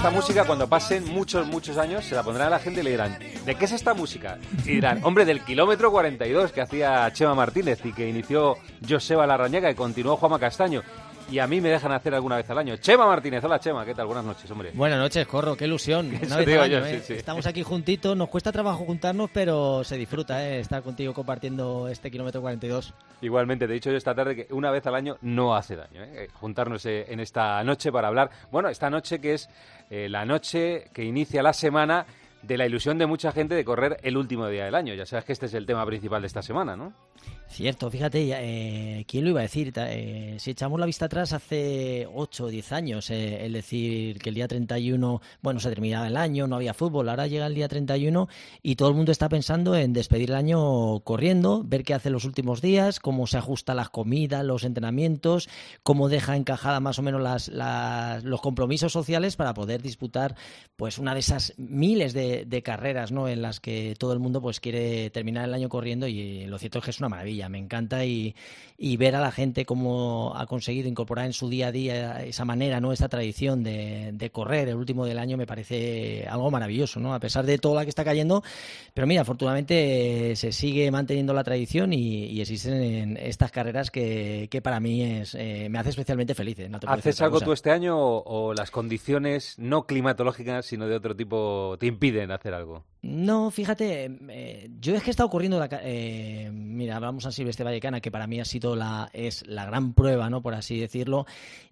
esta música cuando pasen muchos, muchos años se la pondrán a la gente y le dirán, ¿de qué es esta música? Y dirán, hombre, del kilómetro 42 que hacía Chema Martínez y que inició Joseba Larrañaga y continuó Juanma Castaño y a mí me dejan hacer alguna vez al año. Chema Martínez, hola Chema, ¿qué tal? Buenas noches, hombre. Buenas noches, Corro, qué ilusión. Una vez al año, ¿eh? Estamos aquí juntitos, nos cuesta trabajo juntarnos, pero se disfruta ¿eh? estar contigo compartiendo este kilómetro 42. Igualmente, te he dicho yo esta tarde que una vez al año no hace daño, ¿eh? juntarnos eh, en esta noche para hablar. Bueno, esta noche que es eh, la noche que inicia la semana de la ilusión de mucha gente de correr el último día del año. Ya sabes que este es el tema principal de esta semana, ¿no? Cierto, fíjate, eh, ¿quién lo iba a decir? Eh, si echamos la vista atrás, hace 8 o 10 años, eh, el decir que el día 31, bueno, se terminaba el año, no había fútbol, ahora llega el día 31 y todo el mundo está pensando en despedir el año corriendo, ver qué hace los últimos días, cómo se ajusta las comidas, los entrenamientos, cómo deja encajada más o menos las, los compromisos sociales para poder disputar pues una de esas miles de, de carreras ¿no? en las que todo el mundo pues quiere terminar el año corriendo y lo cierto es que es una maravilla me encanta y, ver a la gente cómo ha conseguido incorporar en su día a día esa manera, ¿no? Esta tradición de, correr el último del año me parece algo maravilloso, ¿no? A pesar de todo la que está cayendo, pero mira, afortunadamente se sigue manteniendo la tradición y, existen estas carreras que, para mí es, eh, me hace especialmente feliz. ¿eh? ¿Haces algo tú este año o las condiciones no climatológicas, sino de otro tipo, te impiden hacer algo? No, fíjate, eh, yo es que he estado corriendo, la, eh, mira, hablamos a Silvestre Vallecana, que para mí ha sido la, es la gran prueba, ¿no? Por así decirlo,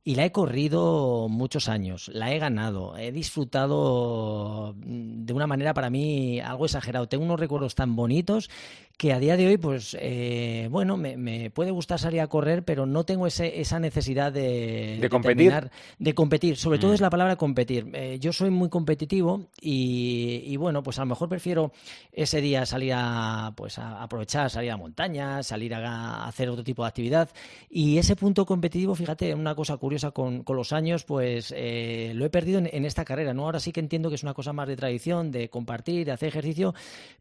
y la he corrido muchos años, la he ganado, he disfrutado de una manera para mí algo exagerado. Tengo unos recuerdos tan bonitos que a día de hoy, pues, eh, bueno, me, puede gustar salir a correr, pero no tengo ese, esa necesidad de, de, competir. de competir. Sobre todo es mm. la palabra competir. Eh, yo soy muy competitivo y, bueno, pues a lo mejor prefiero ese día salir a, pues, a aprovechar, salir a montaña, salir a, hacer otro tipo de actividad. Y ese punto competitivo, fíjate, una cosa curiosa con, con los años, pues eh, lo he perdido en, esta carrera, ¿no? Ahora sí que entiendo que es una cosa más de tradición, de compartir, de hacer ejercicio,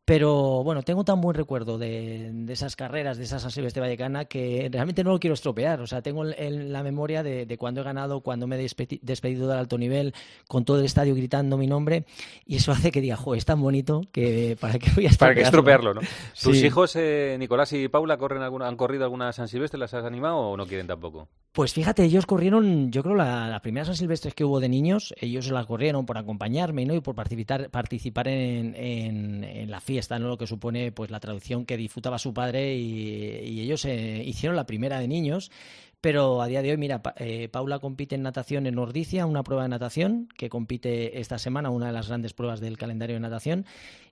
pero bueno, tengo tan buen recuerdo de, esas carreras, de esas San Silvestre Vallecana, que realmente no lo quiero estropear. O sea, tengo en la memoria de, cuando he ganado, cuando me he despedido del alto nivel, con todo el estadio gritando mi nombre, y eso hace que diga, jo, es tan bonito que para qué voy a estropearlo. Para que estropearlo, ¿no? ¿Tus hijos, eh, Nicolás y Paula, corren alguna, han corrido alguna San Silvestre? ¿Las has animado o no quieren tampoco? Pues fíjate, ellos corrieron, yo creo, la, la primera San Silvestre que hubo de niños, ellos la corrieron por acompañarme ¿no? y por participar, participar en, en, la fiesta, ¿no? lo que supone pues la traducción que disfrutaba su padre y, ellos eh, hicieron la primera de niños pero a día de hoy, mira, eh, Paula compite en natación en Nordicia, una prueba de natación que compite esta semana, una de las grandes pruebas del calendario de natación.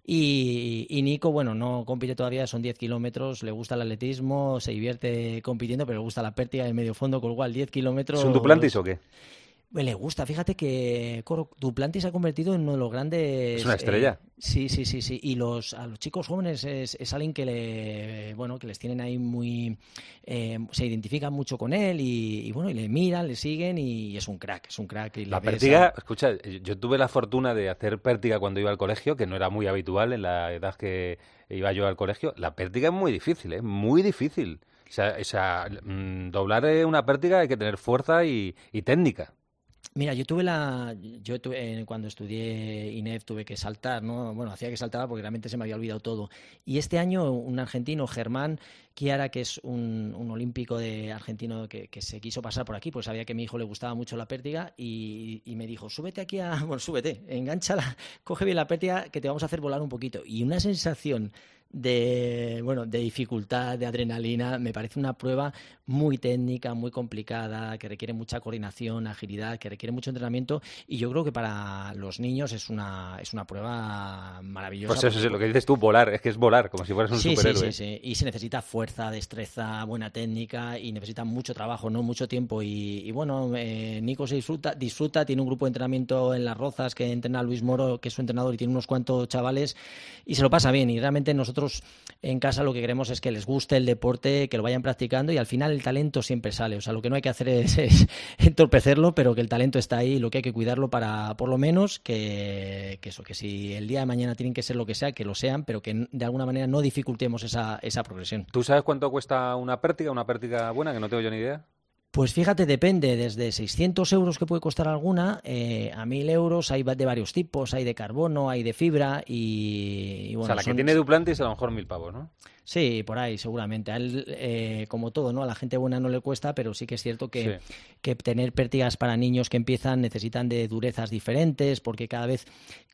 Y, Nico, bueno, no compite todavía, son 10 kilómetros, le gusta el atletismo, se divierte compitiendo, pero le gusta la pértiga de medio fondo, con lo cual 10 kilómetros. ¿Es un o qué? Le gusta, fíjate que Duplantis se ha convertido en uno de los grandes. Es una estrella. Eh, sí, sí, sí, sí. Y los a los chicos jóvenes es, es alguien que le, bueno, que les tienen ahí muy, eh, se identifican mucho con él y, bueno, y le miran, le siguen y es un crack, es un crack. la pértiga, escucha, yo tuve la fortuna de hacer pértiga cuando iba al colegio, que no era muy habitual en la edad que iba yo al colegio. La pértiga es muy difícil, es ¿eh? muy difícil. O sea, o sea mm, doblar una pértiga hay que tener fuerza y técnica. Mira, yo tuve la. Yo tuve, cuando estudié INEF tuve que saltar, ¿no? Bueno, hacía que saltaba porque realmente se me había olvidado todo. Y este año, un argentino, Germán Chiara, que es un, olímpico de argentino que, se quiso pasar por aquí, pues sabía que a mi hijo le gustaba mucho la pértiga y, y, me dijo: súbete aquí a. Bueno, súbete, enganchala, coge bien la pértiga que te vamos a hacer volar un poquito. Y una sensación de, bueno, de dificultad, de adrenalina. Me parece una prueba muy técnica, muy complicada, que requiere mucha coordinación, agilidad, que requiere mucho entrenamiento y yo creo que para los niños es una, es una prueba maravillosa. Pues eso es lo que dices tú, volar, es que es volar, como si fueras un superhéroe. Sí, sí, sí, y se necesita fuerza, destreza, buena técnica y necesita mucho trabajo, no mucho tiempo y, bueno, eh, Nico se disfruta, disfruta, tiene un grupo de entrenamiento en Las Rozas que entrena Luis Moro, que es su entrenador y tiene unos cuantos chavales y se lo pasa bien y realmente nosotros en casa lo que queremos es que les guste el deporte, que lo vayan practicando y al final el talento siempre sale. O sea, lo que no hay que hacer es, entorpecerlo, pero que el talento está ahí y lo que hay que cuidarlo para, por lo menos, que, eso, que si el día de mañana tienen que ser lo que sea, que lo sean, pero que de alguna manera no dificultemos esa, esa progresión. ¿Tú sabes cuánto cuesta una pértiga, una pértiga buena, que no tengo yo ni idea? Pues fíjate, depende, desde 600 euros que puede costar alguna eh, a 1000 euros, hay de varios tipos, hay de carbono, hay de fibra y, bueno. O sea, la que tiene Duplantis a lo mejor mil pavos, ¿no? Sí, por ahí, seguramente. A él, eh, como todo, ¿no? A la gente buena no le cuesta, pero sí que es cierto que, que tener pértigas para niños que empiezan necesitan de durezas diferentes, porque cada vez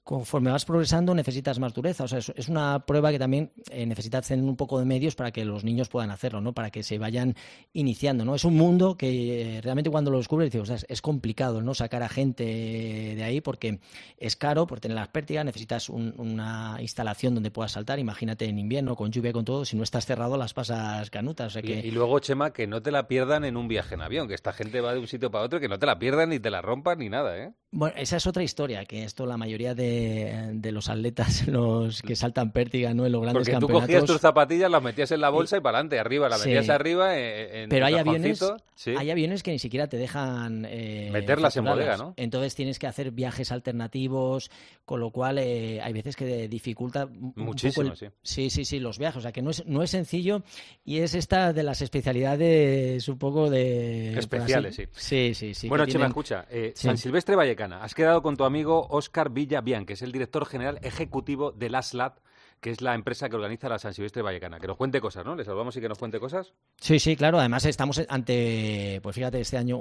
conforme vas progresando necesitas más dureza. O sea, es, una prueba que también eh, necesitas tener un poco de medios para que los niños puedan hacerlo, ¿no? Para que se vayan iniciando, ¿no? Es un mundo que eh, realmente cuando lo descubres dices, o sea, es, complicado, ¿no? Sacar a gente de ahí porque es caro por tener las pértigas, necesitas una instalación donde puedas saltar. Imagínate en invierno, con lluvia, con todo, si no estás cerrado las pasas canutas. que... y, luego, Chema, que no te la pierdan en un viaje en avión, que esta gente va de un sitio para otro, que no te la pierdan ni te la rompan ni nada, ¿eh? Bueno, esa es otra historia, que esto la mayoría de, los atletas, los que saltan pértiga, ¿no? En los grandes Porque tú cogías tus zapatillas, las metías en la bolsa y, para adelante, arriba, las metías arriba en Pero hay aviones, hay aviones que ni siquiera te dejan... Eh, Meterlas en bodega, ¿no? Entonces tienes que hacer viajes alternativos, con lo cual eh, hay veces que dificulta Muchísimo, sí. Sí, sí, sí, los viajes. O sea, que no es, no es sencillo y es esta de las especialidades un poco de... Especiales, sí. Sí, sí, sí. Bueno, Chema, escucha, eh, San Silvestre Vallecano Has quedado con tu amigo Oscar Villabian, que es el director general ejecutivo de LASLAT, que es la empresa que organiza la San Silvestre Vallecana. Que nos cuente cosas, ¿no? ¿Le salvamos y que nos cuente cosas? Sí, sí, claro. Además estamos ante, pues fíjate, este año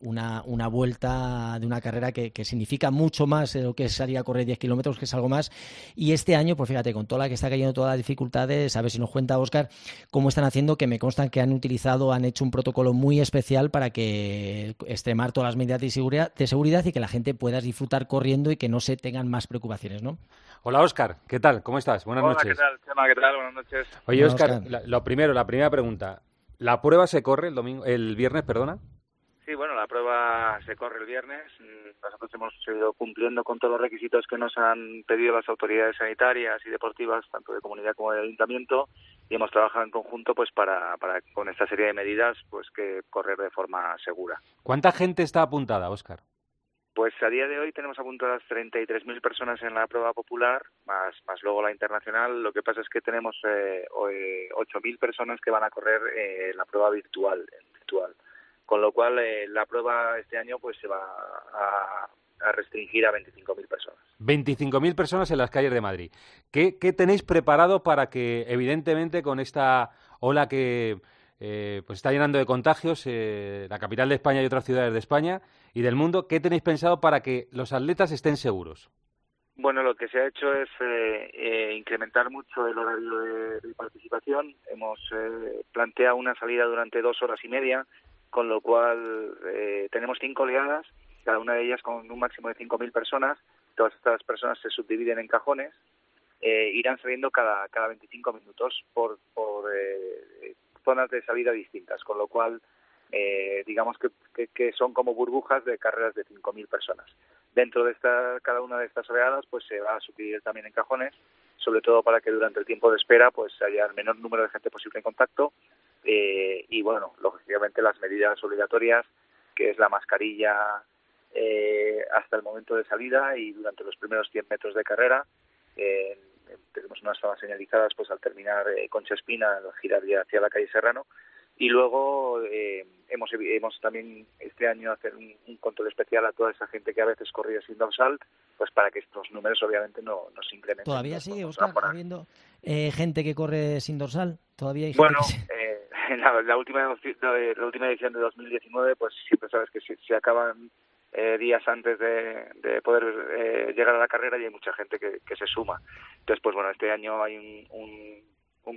una, una vuelta de una carrera que, significa mucho más de lo que sería correr 10 kilómetros, que es algo más. Y este año, pues fíjate, con toda la que está cayendo, todas las dificultades, a ver si nos cuenta Oscar cómo están haciendo, que me constan que han utilizado, han hecho un protocolo muy especial para que extremar todas las medidas de seguridad, de seguridad y que la gente pueda disfrutar corriendo y que no se tengan más preocupaciones, ¿no? Hola, Oscar. ¿Qué tal? ¿Cómo estás? Buenas Hola, noches. ¿qué tal, Chema? ¿Qué tal? Buenas noches. Oye, Oscar, lo primero, la primera pregunta. ¿La prueba se corre el domingo, el viernes, perdona? Sí, bueno, la prueba se corre el viernes. Nosotros hemos seguido cumpliendo con todos los requisitos que nos han pedido las autoridades sanitarias y deportivas, tanto de comunidad como de ayuntamiento, y hemos trabajado en conjunto pues para, para con esta serie de medidas pues que correr de forma segura. ¿Cuánta gente está apuntada, Oscar? Pues a día de hoy tenemos apuntadas 33.000 personas en la prueba popular, más, más luego la internacional. Lo que pasa es que tenemos eh, 8.000 personas que van a correr eh, la prueba virtual, virtual. Con lo cual, eh, la prueba este año pues se va a, restringir a 25.000 personas. 25.000 personas en las calles de Madrid. ¿Qué, ¿Qué tenéis preparado para que, evidentemente, con esta ola que eh, pues está llenando de contagios eh, la capital de España y otras ciudades de España y del mundo. ¿Qué tenéis pensado para que los atletas estén seguros? Bueno, lo que se ha hecho es eh, incrementar mucho el horario de, participación. Hemos planteado una salida durante dos horas y media, con lo cual tenemos cinco oleadas, cada una de ellas con un máximo de 5.000 personas. Todas estas personas se subdividen en cajones. irán saliendo cada, cada 25 minutos por, por zonas de salida distintas, con lo cual eh, digamos que, que, son como burbujas de carreras de 5.000 personas. Dentro de esta, cada una de estas oleadas pues se va a subir también en cajones, sobre todo para que durante el tiempo de espera pues haya el menor número de gente posible en contacto eh, y bueno, lógicamente las medidas obligatorias que es la mascarilla eh, hasta el momento de salida y durante los primeros 100 metros de carrera. Tenemos unas zonas señalizadas pues al terminar eh, Concha Espina, al girar ya hacia la calle Serrano y luego eh, hemos hemos también este año hacer un, control especial a toda esa gente que a veces corría sin dorsal pues para que estos números obviamente no, no se incrementen. Todavía sigue Oscar habiendo eh, gente que corre sin dorsal todavía hay bueno eh, en la, última la última edición de 2019 pues siempre sabes que se acaban eh, días antes de, poder eh, llegar a la carrera y hay mucha gente que, se suma. Entonces, pues bueno, este año hay un, un,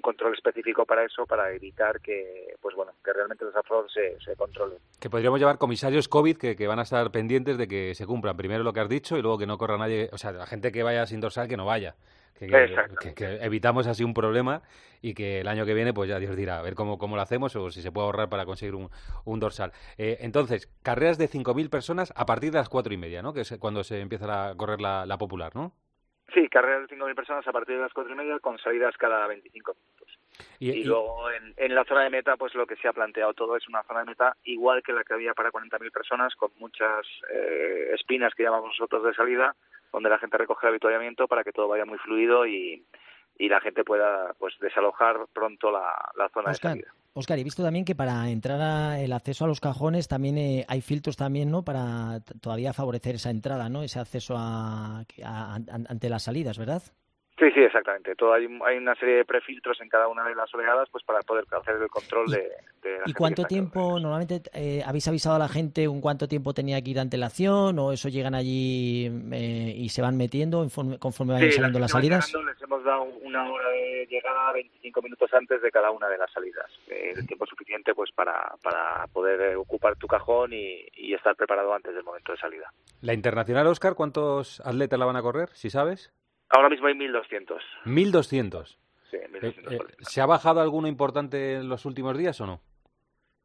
control específico para eso, para evitar que, pues bueno, que realmente los afros se, se controlen. Que podríamos llevar comisarios COVID que, que van a estar pendientes de que se cumplan primero lo que has dicho y luego que no corra nadie, o sea, la gente que vaya sin dorsal que no vaya que, evitamos así un problema y que el año que viene, pues ya Dios dirá, a ver cómo, cómo lo hacemos o si se puede ahorrar para conseguir un, un dorsal. Eh, entonces, carreras de 5.000 personas a partir de las cuatro y media, ¿no? Que es cuando se empieza a correr la, la popular, ¿no? Sí, carreras de 5.000 personas a partir de las cuatro y media con salidas cada 25 minutos. Y, luego en, en, la zona de meta, pues lo que se ha planteado todo es una zona de meta igual que la que había para 40.000 personas, con muchas eh, espinas que llamamos nosotros de salida, donde la gente recoge el habituallamiento para que todo vaya muy fluido y, y la gente pueda pues desalojar pronto la, zona de salida. Oscar, he visto también que para entrar a el acceso a los cajones también eh, hay filtros también, ¿no? Para todavía favorecer esa entrada, ¿no? Ese acceso a, ante las salidas, ¿verdad? Sí, sí, exactamente. Todo hay, hay una serie de prefiltros en cada una de las oleadas pues para poder hacer el control de, de ¿Y cuánto tiempo, normalmente, eh, habéis avisado a la gente un cuánto tiempo tenía que ir ante la acción o eso llegan allí eh, y se van metiendo conforme, van saliendo las salidas? les hemos dado una hora de llegada 25 minutos antes de cada una de las salidas. Eh, el tiempo suficiente pues para, para poder ocupar tu cajón y, y estar preparado antes del momento de salida. ¿La Internacional, Oscar, cuántos atletas la van a correr, si sabes? Ahora mismo hay 1.200. 1.200. Sí, 1.200. Eh, eh, ¿Se ha bajado alguno importante en los últimos días o no?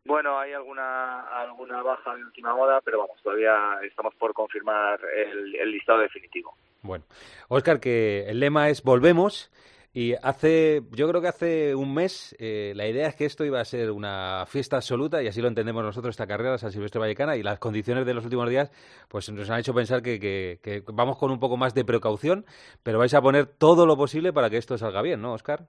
Bueno, hay alguna alguna baja de última hora, pero vamos, todavía estamos por confirmar el, el listado definitivo. Bueno, Oscar, que el lema es volvemos y hace, yo creo que hace un mes, eh, la idea es que esto iba a ser una fiesta absoluta, y así lo entendemos nosotros, esta carrera, San Silvestre Vallecana, y las condiciones de los últimos días, pues nos han hecho pensar que, que, vamos con un poco más de precaución, pero vais a poner todo lo posible para que esto salga bien, ¿no, Oscar?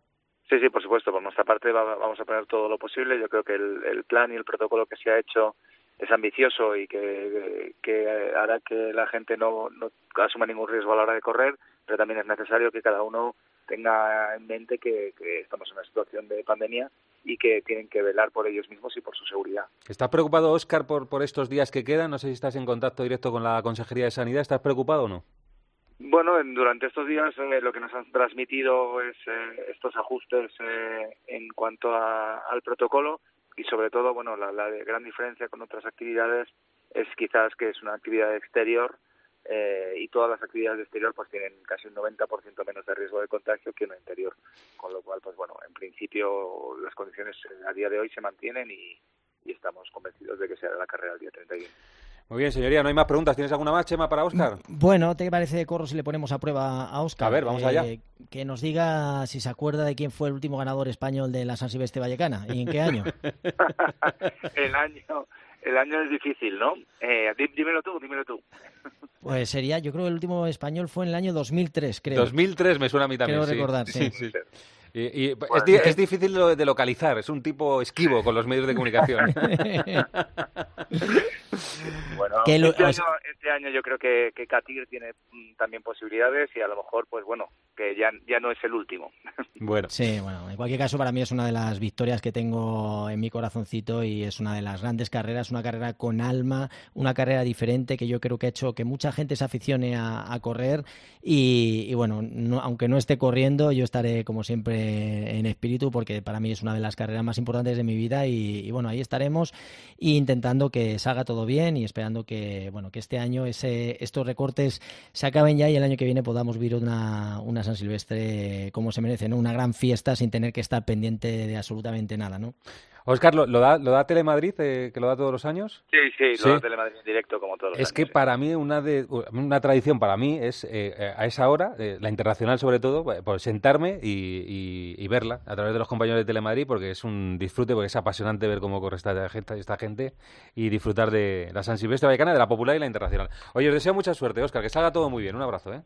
Sí, sí, por supuesto. Por nuestra parte vamos a poner todo lo posible. Yo creo que el, plan y el protocolo que se ha hecho es ambicioso y que, que hará que la gente no, no asuma ningún riesgo a la hora de correr, pero también es necesario que cada uno tenga en mente que, estamos en una situación de pandemia y que tienen que velar por ellos mismos y por su seguridad. ¿Estás preocupado, Óscar, por, por estos días que quedan? No sé si estás en contacto directo con la Consejería de Sanidad. ¿Estás preocupado o no? Bueno, durante estos días eh, lo que nos han transmitido es eh, estos ajustes eh, en cuanto al protocolo y sobre todo, bueno, la, la gran diferencia con otras actividades es quizás que es una actividad exterior eh, y todas las actividades de exterior pues tienen casi un 90% menos de riesgo de contagio que en el interior, con lo cual pues bueno, en principio las condiciones eh, a día de hoy se mantienen y, estamos convencidos de que será la carrera el día 31. Muy bien, señoría, no hay más preguntas. ¿Tienes alguna más, Chema, para Oscar? Bueno, ¿te parece, Corro, si le ponemos a prueba a Oscar? A ver, vamos allá. Eh, que nos diga si se acuerda de quién fue el último ganador español de la San Silvestre Vallecana y en qué año. el año el año es difícil, ¿no? Eh, dímelo tú, dímelo tú. Pues sería, yo creo que el último español fue en el año 2003, creo. 2003 me suena a mí también. Creo recordar, sí. Y, es, difícil de localizar, es un tipo esquivo con los medios de comunicación. bueno, este, año, este, año, yo creo que, que Katir tiene mm, también posibilidades y a lo mejor, pues bueno, que ya, ya no es el último. Bueno. Sí, bueno, en cualquier caso para mí es una de las victorias que tengo en mi corazoncito y es una de las grandes carreras, una carrera con alma, una carrera diferente que yo creo que ha hecho que mucha gente se aficione a, correr y, bueno, aunque no esté corriendo, yo estaré como siempre en espíritu porque para mí es una de las carreras más importantes de mi vida y, bueno, ahí estaremos intentando que salga todo bien y esperando que, bueno, que este año ese, estos recortes se acaben ya y el año que viene podamos vivir una, una San Silvestre como se merece, ¿no? Una gran fiesta sin tener que estar pendiente de absolutamente nada, ¿no? Oscar, ¿lo, da, lo da Telemadrid, eh, que lo da todos los años? Sí, sí, lo da Telemadrid en directo como todos los es que para mí una de una tradición para mí es eh, a esa hora, eh, la internacional sobre todo, pues sentarme y, verla a través de los compañeros de Telemadrid porque es un disfrute, porque es apasionante ver cómo corre esta gente, esta gente y disfrutar de la San Silvestre Vallecana, de la popular y la internacional. Oye, os deseo mucha suerte, Oscar, que salga todo muy bien. Un abrazo, ¿eh?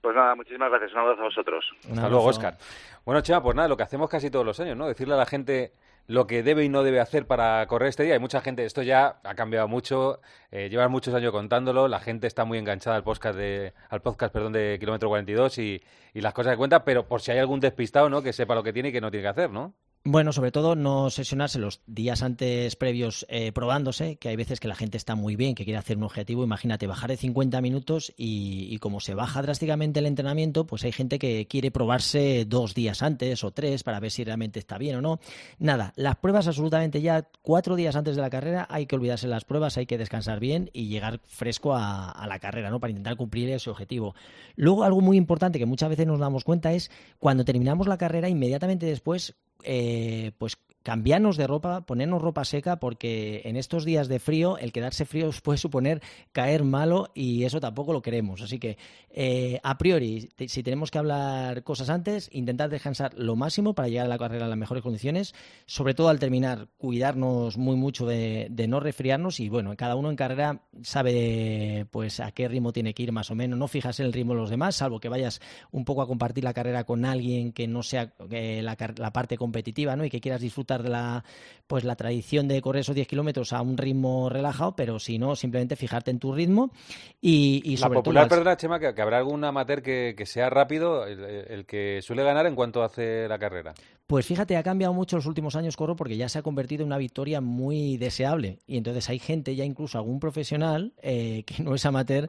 Pues nada, muchísimas gracias. Un abrazo a vosotros. Hasta luego, Oscar. Bueno, Chema, pues nada, lo que hacemos casi todos los años, ¿no? Decirle a la gente lo que debe y no debe hacer para correr este día. Hay mucha gente, esto ya ha cambiado mucho, eh, llevan muchos años contándolo, la gente está muy enganchada al podcast de, al podcast, perdón, de Kilómetro 42 y, y las cosas que cuenta, pero por si hay algún despistado, ¿no? Que sepa lo que tiene y que no tiene que hacer, ¿no? Bueno, sobre todo no sesionarse los días antes previos eh, probándose, que hay veces que la gente está muy bien, que quiere hacer un objetivo. Imagínate, bajar de 50 minutos y, como se baja drásticamente el entrenamiento, pues hay gente que quiere probarse dos días antes o tres para ver si realmente está bien o no. Nada, las pruebas absolutamente ya cuatro días antes de la carrera hay que olvidarse las pruebas, hay que descansar bien y llegar fresco a, a la carrera, ¿no? Para intentar cumplir ese objetivo. Luego, algo muy importante que muchas veces nos damos cuenta es cuando terminamos la carrera, inmediatamente después eh, pues cambiarnos de ropa, ponernos ropa seca, porque en estos días de frío el quedarse frío puede suponer caer malo y eso tampoco lo queremos. Así que, eh, a priori, si tenemos que hablar cosas antes, intentar descansar lo máximo para llegar a la carrera en las mejores condiciones, sobre todo al terminar, cuidarnos muy mucho de, no resfriarnos y bueno, cada uno en carrera sabe pues a qué ritmo tiene que ir más o menos, no fijas en el ritmo de los demás, salvo que vayas un poco a compartir la carrera con alguien que no sea eh, la, la parte competitiva ¿no? y que quieras disfrutar llevar la pues la tradición de correr esos 10 kilómetros a un ritmo relajado, pero si no, simplemente fijarte en tu ritmo y, y sobre la popular, todo... perdona, Chema, que, habrá algún amateur que, sea rápido, el, que suele ganar en cuanto hace la carrera. Pues fíjate, ha cambiado mucho los últimos años, Corro, porque ya se ha convertido en una victoria muy deseable. Y entonces hay gente, ya incluso algún profesional, eh, que no es amateur,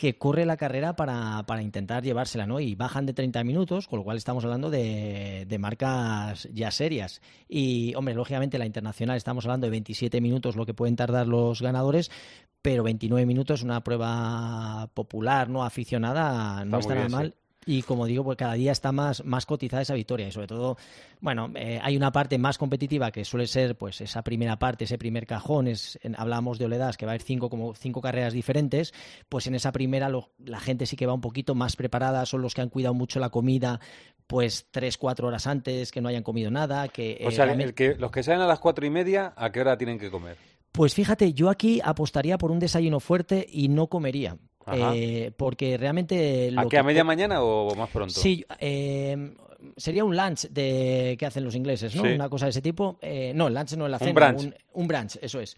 que corre la carrera para, para, intentar llevársela, ¿no? Y bajan de 30 minutos, con lo cual estamos hablando de, de, marcas ya serias. Y, hombre, lógicamente la internacional estamos hablando de 27 minutos lo que pueden tardar los ganadores, pero 29 minutos, una prueba popular, no aficionada, no está, nada mal. Y como digo, pues cada día está más, más cotizada esa victoria. Y sobre todo, bueno, eh, hay una parte más competitiva que suele ser pues esa primera parte, ese primer cajón. Es, hablamos de Oledas, que va a haber cinco, como cinco carreras diferentes. Pues en esa primera la gente sí que va un poquito más preparada, son los que han cuidado mucho la comida, pues tres, cuatro horas antes, que no hayan comido nada. Que, o sea, eh, que, los que salen a las cuatro y media, ¿a qué hora tienen que comer? Pues fíjate, yo aquí apostaría por un desayuno fuerte y no comería. Eh, porque realmente... ¿A qué, a media mañana o más pronto? Sí, eh, sería un lunch de que hacen los ingleses, ¿no? Una cosa de ese tipo. Eh, no, el lunch no es la cena, un brunch. un brunch, eso es.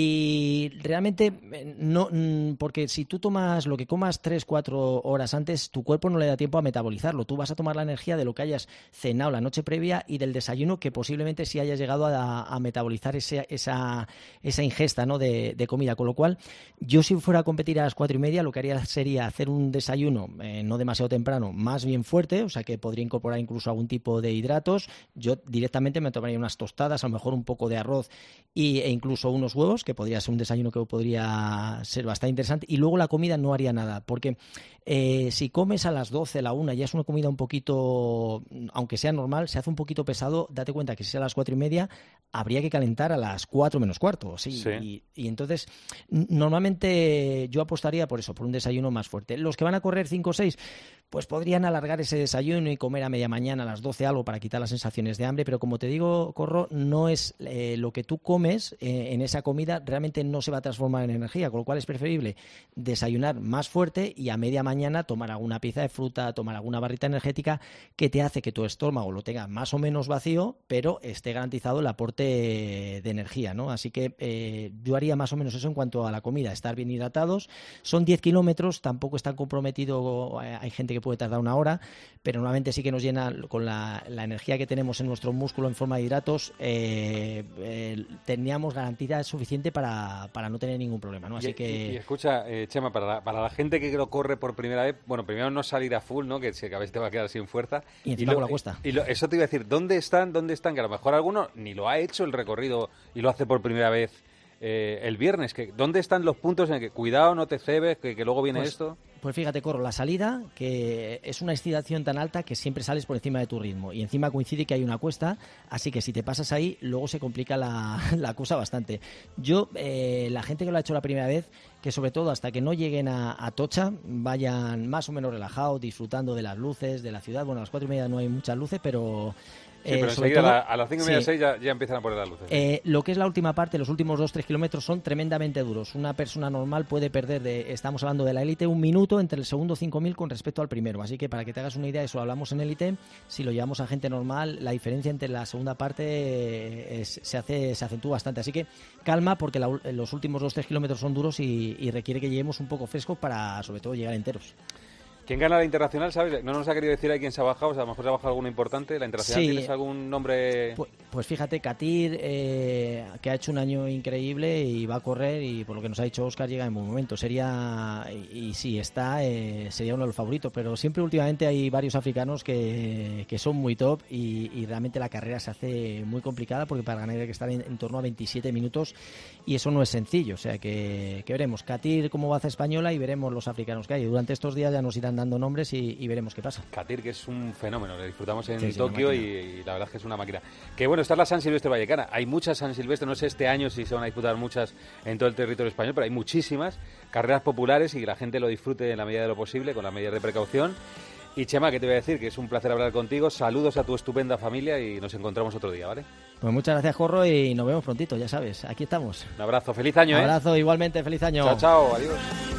Y realmente, eh, no, mm, porque si tú tomas lo que comas 3, 4 horas antes, tu cuerpo no le da tiempo a metabolizarlo. Tú vas a tomar la energía de lo que hayas cenado la noche previa y del desayuno que posiblemente sí hayas llegado a, metabolizar esa, esa ingesta ¿no? de, comida. Con lo cual, yo si fuera a competir a las 4 y media, lo que haría sería hacer un desayuno eh, no demasiado temprano, más bien fuerte, o sea que podría incorporar incluso algún tipo de hidratos. Yo directamente me tomaría unas tostadas, a lo mejor un poco de arroz e incluso unos huevos que podría ser un desayuno que podría ser bastante interesante. Y luego la comida no haría nada, porque eh, si comes a las 12, la 1, ya es una comida un poquito, aunque sea normal, se hace un poquito pesado. Date cuenta que si es a las 4 y media, habría que calentar a las 4 menos cuarto. ¿sí? Y, y, entonces, normalmente yo apostaría por eso, por un desayuno más fuerte. Los que van a correr 5 o 6, pues podrían alargar ese desayuno y comer a media mañana a las 12 algo para quitar las sensaciones de hambre, pero como te digo, Corro, no es eh, lo que tú comes eh, en esa comida, realmente no se va a transformar en energía, con lo cual es preferible desayunar más fuerte y a media mañana tomar alguna pieza de fruta, tomar alguna barrita energética que te hace que tu estómago lo tenga más o menos vacío, pero esté garantizado el aporte de energía, ¿no? Así que eh, yo haría más o menos eso en cuanto a la comida, estar bien hidratados. Son 10 kilómetros, tampoco están comprometido, hay gente que puede tardar una hora, pero normalmente sí que nos llena con la, energía que tenemos en nuestro músculo en forma de hidratos, eh, eh, teníamos garantía suficiente para, para, no tener ningún problema. ¿no? Así que... Y, escucha, eh, Chema, para la, para la gente que lo corre por primera vez, bueno, primero no salir a full, ¿no? que, a veces te va a quedar sin fuerza. Y encima la cuesta. Y eso te iba a decir, ¿dónde están? ¿Dónde están? Que a lo mejor alguno ni lo ha hecho el recorrido y lo hace por primera vez. El viernes, que ¿dónde están los puntos en que cuidado, no te cebes, que, luego viene pues esto? Pues fíjate, Corro, la salida, que es una excitación tan alta que siempre sales por encima de tu ritmo. Y encima coincide que hay una cuesta, así que si te pasas ahí, luego se complica la, cosa bastante. Yo, eh, la gente que lo ha hecho la primera vez, que sobre todo hasta que no lleguen a, Tocha, vayan más o menos relajados, disfrutando de las luces, de la ciudad. Bueno, a las cuatro y media no hay muchas luces, pero Sí, pero eh, enseguida a, las 5 y media, 6 ya, ya, empiezan a poner las luces. Eh, lo que es la última parte, los últimos 2-3 kilómetros son tremendamente duros. Una persona normal puede perder, de, estamos hablando de la élite, un minuto entre el segundo 5.000 con respecto al primero. Así que para que te hagas una idea, eso hablamos en élite. Si lo llevamos a gente normal, la diferencia entre la segunda parte eh, se, hace, se acentúa bastante. Así que calma, porque los últimos 2-3 kilómetros son duros y, y requiere que lleguemos un poco frescos para, sobre todo, llegar enteros. ¿Quién gana la internacional, sabes? No nos ha querido decir ahí quién se ha bajado, o sea, a lo mejor se ha bajado alguno importante. ¿La internacional tienes algún nombre...? Pues, fíjate, Katir, eh, que ha hecho un año increíble y va a correr y por lo que nos ha dicho Oscar llega en buen momento. Sería, y, si está, eh, sería uno de los favoritos, pero siempre últimamente hay varios africanos que, que son muy top y, realmente la carrera se hace muy complicada porque para ganar hay que estar en, torno a 27 minutos y eso no es sencillo. O sea que, que veremos. Katir cómo va a hacer española y veremos los africanos que hay. Durante estos días ya nos irán dando nombres y, veremos qué pasa. Katir, que es un fenómeno, le disfrutamos en Tokio y, la verdad es que es una máquina. Que bueno, está la San Silvestre Vallecana. Hay muchas San Silvestre, no sé este año si se van a disputar muchas en todo el territorio español, pero hay muchísimas carreras populares y que la gente lo disfrute en la medida de lo posible, con las medidas de precaución. Y Chema, que te voy a decir que es un placer hablar contigo. Saludos a tu estupenda familia y nos encontramos otro día, ¿vale? Pues muchas gracias, Jorro, y nos vemos prontito, ya sabes. Aquí estamos. Un abrazo, feliz año, Un ¿eh? abrazo, igualmente, feliz año. Chao, chao, adiós.